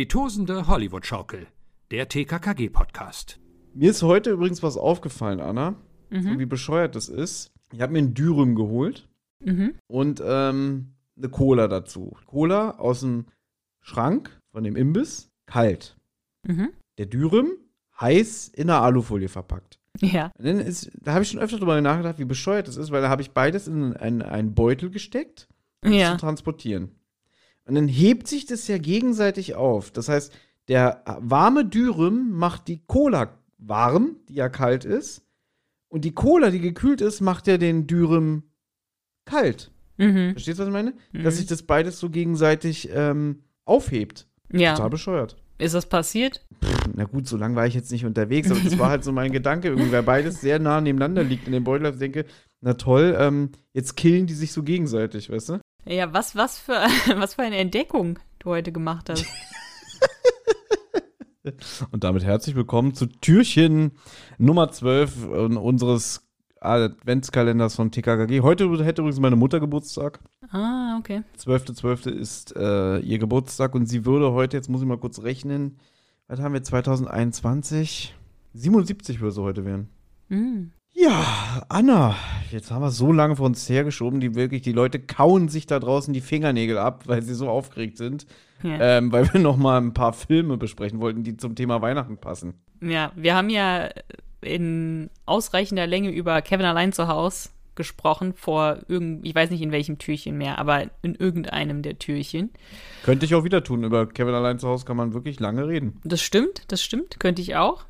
Die tosende Hollywood-Schaukel, der TKKG-Podcast. Mir ist heute übrigens was aufgefallen, Anna. Mhm. Wie bescheuert das ist. Ich habe mir ein Dürüm geholt Mhm. und ähm, eine Cola dazu. Cola aus dem Schrank von dem Imbiss, kalt. Mhm. Der Dürüm heiß in einer Alufolie verpackt. Ja. Und dann ist, da habe ich schon öfter drüber nachgedacht, wie bescheuert das ist, weil da habe ich beides in einen, einen Beutel gesteckt, um es Ja. zu transportieren. Und dann hebt sich das ja gegenseitig auf. Das heißt, der warme Dürüm macht die Cola warm, die ja kalt ist. Und die Cola, die gekühlt ist, macht ja den Dürüm kalt. Mhm. Verstehst du, was ich meine? Mhm. Dass sich das beides so gegenseitig ähm, aufhebt. Ja. Total bescheuert. Ist das passiert? Na gut, so lange war ich jetzt nicht unterwegs, aber das war halt so mein Gedanke, irgendwie, weil beides sehr nah nebeneinander liegt in dem Beutel. Ich denke, na toll, ähm, jetzt killen die sich so gegenseitig, weißt du? Ja, was, was, für, was für eine Entdeckung du heute gemacht hast. Und damit herzlich willkommen zu Türchen Nummer 12 unseres Adventskalenders von TKKG. Heute hätte übrigens meine Mutter Geburtstag. Ah, okay. 12.12. ist äh, ihr Geburtstag und sie würde heute, jetzt muss ich mal kurz rechnen, was haben wir, 2021? 77 würde sie heute werden. Mhm. Ja, Anna, jetzt haben wir so lange vor uns hergeschoben, die wirklich, die Leute kauen sich da draußen die Fingernägel ab, weil sie so aufgeregt sind, Ja. ähm, weil wir noch mal ein paar Filme besprechen wollten, die zum Thema Weihnachten passen. ja, wir haben ja in ausreichender Länge über Kevin allein zu Haus gesprochen, vor irgend, ich weiß nicht in welchem Türchen mehr, aber in irgendeinem der Türchen. Könnte ich auch wieder tun. Über Kevin allein zu Hause kann man wirklich lange reden. Das stimmt, das stimmt, könnte ich auch.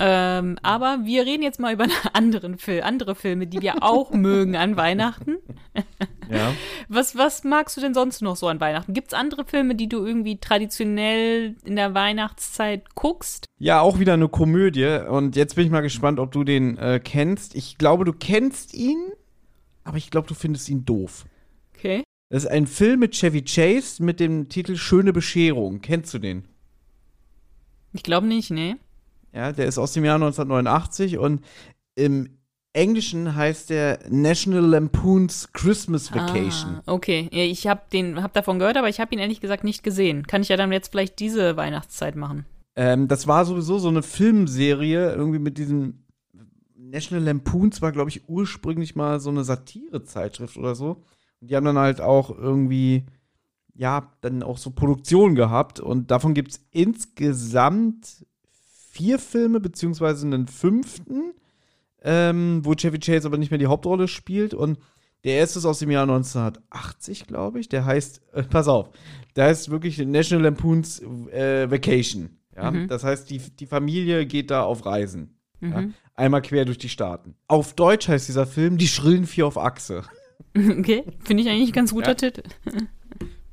Ähm, aber wir reden jetzt mal über anderen Film, andere Filme, die wir auch mögen an Weihnachten. Ja. Was, was magst du denn sonst noch so an Weihnachten? Gibt es andere Filme, die du irgendwie traditionell in der Weihnachtszeit guckst? Ja, auch wieder eine Komödie. Und jetzt bin ich mal gespannt, ob du den äh, kennst. Ich glaube, du kennst ihn, aber ich glaube, du findest ihn doof. Okay. Das ist ein Film mit Chevy Chase mit dem Titel Schöne Bescherung. Kennst du den? Ich glaube nicht, nee. Ja, der ist aus dem Jahr 1989 und im Englischen heißt der National Lampoon's Christmas Vacation. Ah, okay. Ich habe den, hab davon gehört, aber ich habe ihn ehrlich gesagt nicht gesehen. Kann ich ja dann jetzt vielleicht diese Weihnachtszeit machen. Ähm, das war sowieso so eine Filmserie, irgendwie mit diesem National Lampoons war, glaube ich, ursprünglich mal so eine Satirezeitschrift oder so. Und die haben dann halt auch irgendwie, ja, dann auch so Produktionen gehabt. Und davon gibt es insgesamt vier Filme, beziehungsweise einen fünften, ähm, wo Chevy Chase aber nicht mehr die Hauptrolle spielt. Und der erste ist aus dem Jahr 1980, glaube ich. Der heißt, äh, pass auf, der heißt wirklich National Lampoons äh, Vacation. Ja? Mhm. Das heißt, die, die Familie geht da auf Reisen. Ja? Mhm. Einmal quer durch die Staaten. Auf Deutsch heißt dieser Film Die schrillen vier auf Achse. Okay. Finde ich eigentlich ein ganz guter Ja. Titel.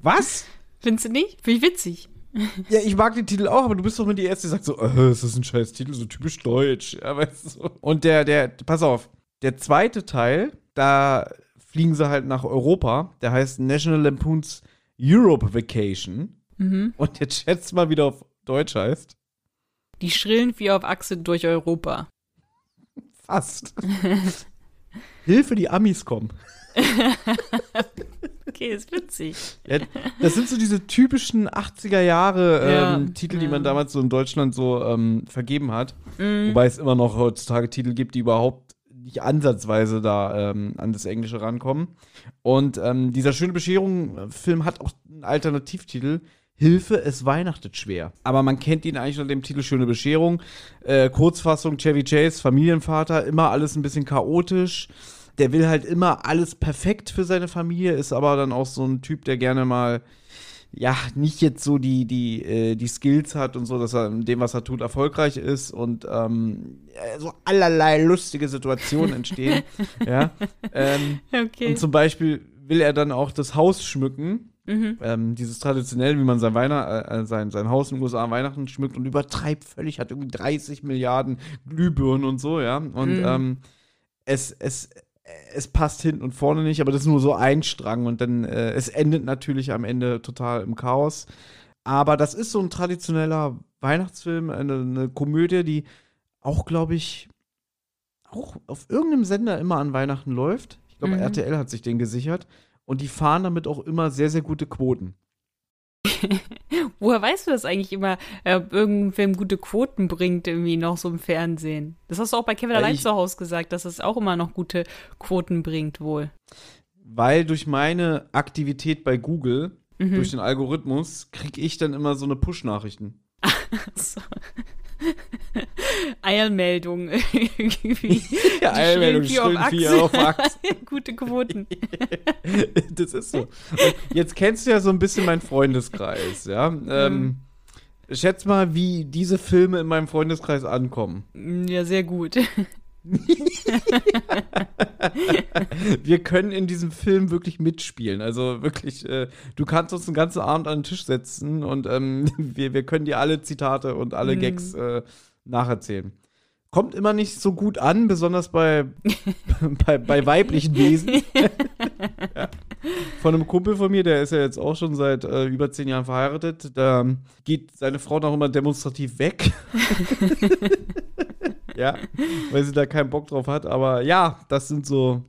Was? Findest du nicht? Finde ich witzig. Ja, ich mag den Titel auch, aber du bist doch mal die Erste, die sagt so, äh, das ist ein scheiß Titel, so typisch deutsch. Ja, weißt du. Und der, der, pass auf, der zweite Teil, da fliegen sie halt nach Europa. Der heißt National Lampoon's Europe Vacation. Mhm. Und jetzt schätzt mal, wie der auf Deutsch heißt. Die schrillen vier auf Achse durch Europa. Fast. Hilfe, die Amis kommen. Okay, ist witzig. Ja, das sind so diese typischen 80er Jahre ähm, Ja, Titel, die ja. man damals so in Deutschland so ähm, vergeben hat. Mhm. Wobei es immer noch heutzutage Titel gibt, die überhaupt nicht ansatzweise da ähm, an das Englische rankommen. Und ähm, dieser schöne Bescherung-Film hat auch einen Alternativtitel. Hilfe, es weihnachtet schwer. Aber man kennt ihn eigentlich unter dem Titel Schöne Bescherung. Äh, Kurzfassung, Chevy Chase, Familienvater, immer alles ein bisschen chaotisch. Der will halt immer alles perfekt für seine Familie, ist aber dann auch so ein Typ, der gerne mal ja, nicht jetzt so die, die, äh, die Skills hat und so, dass er in dem, was er tut, erfolgreich ist und ähm, äh, so allerlei lustige Situationen entstehen. ja. Ähm, Okay. Und zum Beispiel will er dann auch das Haus schmücken. Mhm. Ähm, dieses traditionell, wie man sein, Weihnacht, äh, sein, sein Haus in den USA an Weihnachten schmückt und übertreibt völlig, hat irgendwie 30 Milliarden Glühbirnen und so, ja. Und Mhm. ähm, es, es, es passt hinten und vorne nicht, aber das ist nur so ein Strang und dann, äh, es endet natürlich am Ende total im Chaos. Aber das ist so ein traditioneller Weihnachtsfilm, eine, eine Komödie, die auch, glaube ich, auch auf irgendeinem Sender immer an Weihnachten läuft. Ich glaube, Mhm. RTL hat sich den gesichert. Und die fahren damit auch immer sehr, sehr gute Quoten. Woher weißt du das eigentlich immer, ob irgendein Film gute Quoten bringt, irgendwie noch so im Fernsehen? Das hast du auch bei Kevin Ja, allein zu Hause gesagt, dass es auch immer noch gute Quoten bringt, wohl. Weil durch meine Aktivität bei Google, Mhm. durch den Algorithmus, kriege ich dann immer so eine Push-Nachrichten. So. Eilmeldung irgendwie. Ja, Die Eilmeldung, vier auf Achse. Gute Quoten. das ist so. Und jetzt kennst du ja so ein bisschen meinen Freundeskreis, ja. Ähm, schätz mal, wie diese Filme in meinem Freundeskreis ankommen. Ja, sehr gut. Wir können in diesem Film wirklich mitspielen. Also wirklich, äh, du kannst uns den ganzen Abend an den Tisch setzen und ähm, wir, wir können dir alle Zitate und alle Mhm. Gags äh, nacherzählen. Kommt immer nicht so gut an, besonders bei, bei, bei weiblichen Wesen. ja. Von einem Kumpel von mir, der ist ja jetzt auch schon seit äh, über zehn Jahren verheiratet. Da geht seine Frau noch immer demonstrativ weg. Ja, weil sie da keinen Bock drauf hat. Aber ja, das sind so.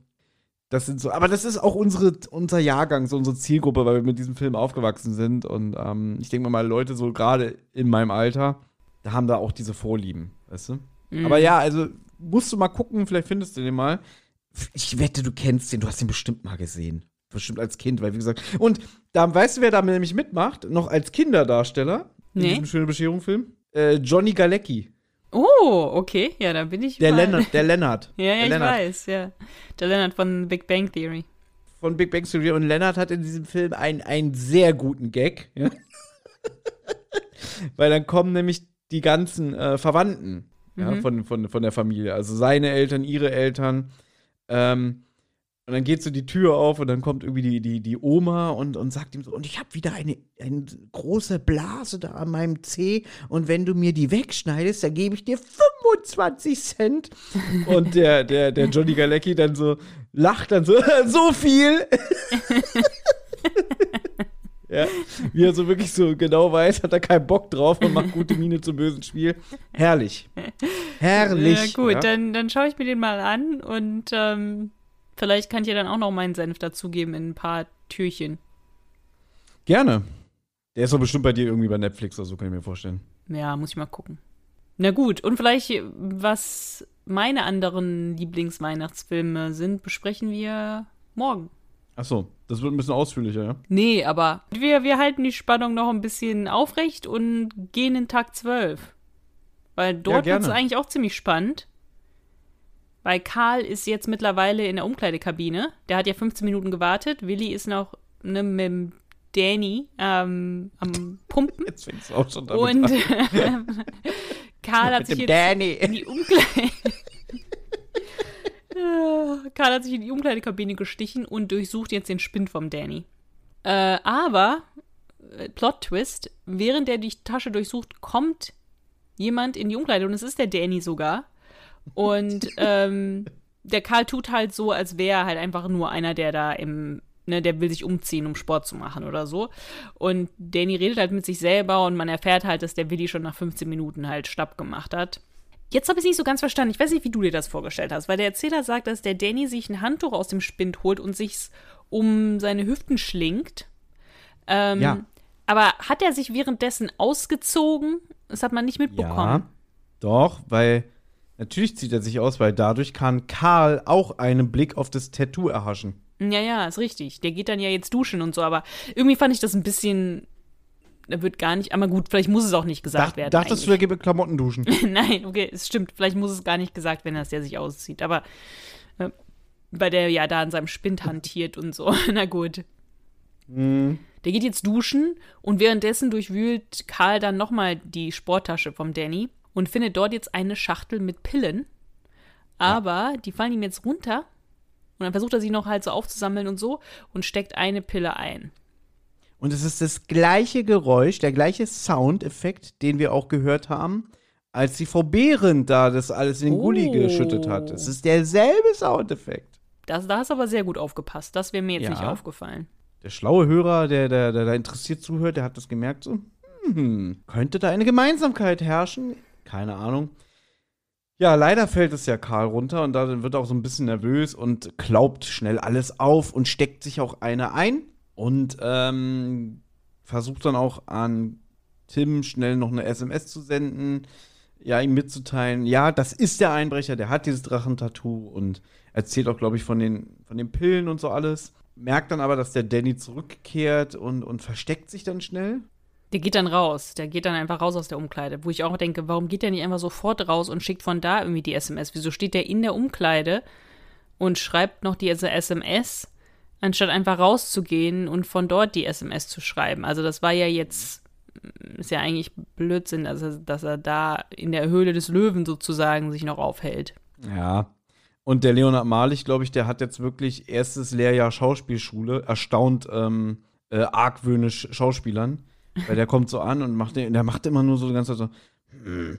Das sind so, aber das ist auch unsere, unser Jahrgang, so unsere Zielgruppe, weil wir mit diesem Film aufgewachsen sind. Und ähm, ich denke mal, Leute so gerade in meinem Alter, da haben da auch diese Vorlieben, weißt du? Mhm. Aber ja, also musst du mal gucken, vielleicht findest du den mal. Ich wette, du kennst den, du hast den bestimmt mal gesehen. Bestimmt als Kind, weil wie gesagt. Und da weißt du, wer da nämlich mitmacht? Noch als Kinderdarsteller in Nee. diesem schönen Bescherung-Film? Äh, Johnny Galecki. Oh, okay. Ja, da bin ich Der Lennart, der Lennart. Ja, ja, der ich weiß, ja. Der Lennart von Big Bang Theory. von Big Bang Theory. Und Lennart hat in diesem Film einen, einen sehr guten Gag. Ja? weil dann kommen nämlich die ganzen äh, Verwandten ja, Mhm. von, von, von der Familie. Also seine Eltern, ihre Eltern. Ähm, und dann geht so die Tür auf und dann kommt irgendwie die, die, die Oma und, und sagt ihm so, und ich habe wieder eine, eine große Blase da an meinem Zeh und wenn du mir die wegschneidest, dann gebe ich dir 25 Cent. Und der, der, der Johnny Galecki dann so lacht dann so, so viel. ja, wie er so wirklich so genau weiß, hat er keinen Bock drauf und macht gute Miene zum bösen Spiel. Herrlich. Herrlich. Ja, gut, ja. dann, dann schaue ich mir den mal an und ähm, vielleicht kann ich ja dann auch noch meinen Senf dazugeben in ein paar Türchen. Gerne. Der ist doch bestimmt bei dir irgendwie bei Netflix oder so, kann ich mir vorstellen. Ja, muss ich mal gucken. Na gut, und vielleicht, was meine anderen Lieblingsweihnachtsfilme sind, besprechen wir morgen. Ach so, das wird ein bisschen ausführlicher, ja? Nee, aber wir, wir halten die Spannung noch ein bisschen aufrecht und gehen in Tag 12. Weil dort gerne. wird es eigentlich auch ziemlich spannend. Weil Karl ist jetzt mittlerweile in der Umkleidekabine. Der hat ja 15 Minuten gewartet. Willi ist noch ne, mit dem Danny ähm, am Pumpen. Jetzt fängst du auch schon damit Und an. Karl hat Mit sich jetzt Danny. in die Umkleide. Karl hat sich in die Umkleidekabine gestichen und durchsucht jetzt den Spind vom Danny. Äh, aber, äh, Plot-Twist, während er die Tasche durchsucht, kommt jemand in die Umkleide und es ist der Danny sogar. Und ähm, der Karl tut halt so, als wäre er halt einfach nur einer, der da im, ne, der will sich umziehen, um Sport zu machen oder so. Und Danny redet halt mit sich selber und man erfährt halt, dass der Willi schon nach 15 Minuten halt Stab gemacht hat. Jetzt habe ich es nicht so ganz verstanden. Ich weiß nicht, wie du dir das vorgestellt hast, weil der Erzähler sagt, dass der Danny sich ein Handtuch aus dem Spind holt und sich's um seine Hüften schlingt. Ähm, Ja. Aber hat er sich währenddessen ausgezogen? Das hat man nicht mitbekommen. Ja, doch, weil natürlich zieht er sich aus, weil dadurch kann Karl auch einen Blick auf das Tattoo erhaschen. Ja, ja, ist richtig. Der geht dann ja jetzt duschen und so, aber irgendwie fand ich das ein bisschen. Da wird gar nicht. Aber gut, vielleicht muss es auch nicht gesagt Dach, werden. dachtest du, er eigentlich. geht mit Klamotten duschen? Nein, okay, es stimmt. Vielleicht muss es gar nicht gesagt werden, dass der sich auszieht. Aber äh, weil der ja da an seinem Spind hantiert und so. Na gut. Hm. Der geht jetzt duschen und währenddessen durchwühlt Karl dann nochmal die Sporttasche vom Danny und findet dort jetzt eine Schachtel mit Pillen. Aber die fallen ihm jetzt runter und dann versucht er sie noch halt so aufzusammeln und so und steckt eine Pille ein. Und es ist das gleiche Geräusch, der gleiche Soundeffekt, den wir auch gehört haben, als die Frau Behrend da das alles in den Gully Oh. geschüttet hat. Es ist derselbe Soundeffekt. Das, da hast du aber sehr gut aufgepasst. Das wäre mir jetzt Ja. nicht aufgefallen. Der schlaue Hörer, der, der, der da interessiert zuhört, der hat das gemerkt so, hm, könnte da eine Gemeinsamkeit herrschen? Keine Ahnung. Ja, leider fällt es ja Karl runter und da wird er auch so ein bisschen nervös und klaubt schnell alles auf und steckt sich auch eine ein und ähm, versucht dann auch an Tim schnell noch eine SMS zu senden, ja, ihm mitzuteilen, ja, das ist der Einbrecher, der hat dieses Drachentattoo und erzählt auch, glaube ich, von den, von den Pillen und so alles. Merkt dann aber, dass der Danny zurückkehrt und, und versteckt sich dann schnell. Der geht dann raus. Der geht dann einfach raus aus der Umkleide. Wo ich auch denke, warum geht der nicht einfach sofort raus und schickt von da irgendwie die SMS? Wieso steht der in der Umkleide und schreibt noch die SMS, anstatt einfach rauszugehen und von dort die SMS zu schreiben? Also, das war ja jetzt, ist ja eigentlich Blödsinn, also, dass er da in der Höhle des Löwen sozusagen sich noch aufhält. Ja. Und der Leonard Malich, glaube ich, der hat jetzt wirklich erstes Lehrjahr Schauspielschule, erstaunt ähm, äh, argwöhnisch Schauspielern. Weil der kommt so an und macht, der macht immer nur so die ganze Zeit so.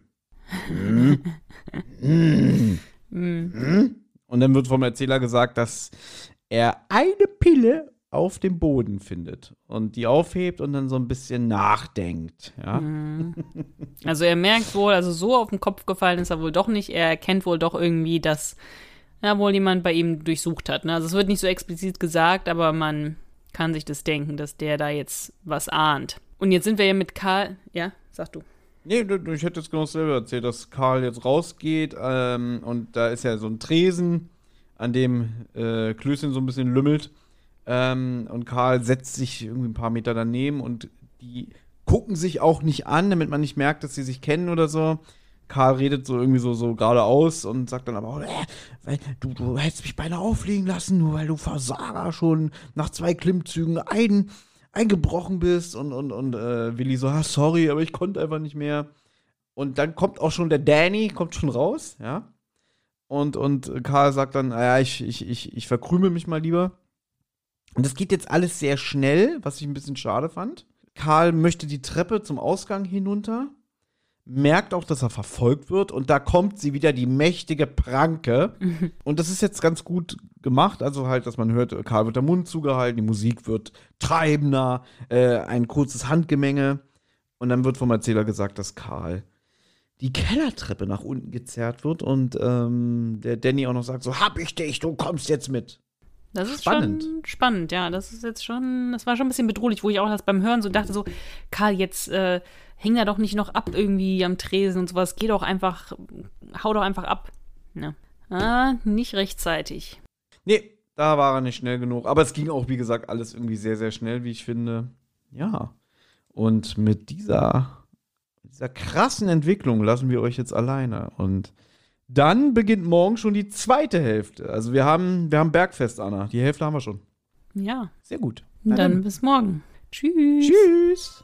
Und dann wird vom Erzähler gesagt, dass er eine Pille auf dem Boden findet und die aufhebt und dann so ein bisschen nachdenkt. Ja? Also er merkt wohl, also so auf den Kopf gefallen ist er wohl doch nicht. Er erkennt wohl doch irgendwie, dass ja wohl jemand bei ihm durchsucht hat. Ne? Also es wird nicht so explizit gesagt, aber man kann sich das denken, dass der da jetzt was ahnt. Und jetzt sind wir ja mit Karl. Ja, sag du. Nee, ich hätte jetzt genau dasselbe erzählt, dass Karl jetzt rausgeht ähm, und da ist ja so ein Tresen, an dem äh, Klößchen so ein bisschen lümmelt. Ähm, und Karl setzt sich irgendwie ein paar Meter daneben und die gucken sich auch nicht an, damit man nicht merkt, dass sie sich kennen oder so. Karl redet so irgendwie so, so geradeaus und sagt dann aber auch, äh, du, du hättest mich beinahe auflegen lassen, nur weil du Versager schon nach zwei Klimmzügen ein, eingebrochen bist und, und, und äh, Willi so, ah, sorry, aber ich konnte einfach nicht mehr. Und dann kommt auch schon der Danny, kommt schon raus, ja. Und, und Karl sagt dann, naja, ich, ich, ich, ich verkrümel mich mal lieber. Und das geht jetzt alles sehr schnell, was ich ein bisschen schade fand. Karl möchte die Treppe zum Ausgang hinunter, merkt auch, dass er verfolgt wird und da kommt sie wieder, die mächtige Pranke. Und das ist jetzt ganz gut gemacht, also halt, dass man hört, Karl wird der Mund zugehalten, die Musik wird treibender, äh, ein kurzes Handgemenge und dann wird vom Erzähler gesagt, dass Karl die Kellertreppe nach unten gezerrt wird und ähm, der Danny auch noch sagt, so hab ich dich, du kommst jetzt mit. Das ist Spannend. schon spannend, ja. Das ist jetzt schon, das war schon ein bisschen bedrohlich, wo ich auch das beim Hören so dachte, so, Karl, jetzt äh, häng da doch nicht noch ab irgendwie am Tresen und sowas. Geh doch einfach, hau doch einfach ab. Ja. Ah, nicht rechtzeitig. Nee, da war er nicht schnell genug. Aber es ging auch, wie gesagt, alles irgendwie sehr, sehr schnell, wie ich finde. Ja. Und mit dieser, dieser krassen Entwicklung lassen wir euch jetzt alleine. Und dann beginnt morgen schon die zweite Hälfte. Also wir haben, wir haben Bergfest, Anna. Die Hälfte haben wir schon. Ja. Sehr gut. Dann, bis morgen. Tschüss. Tschüss.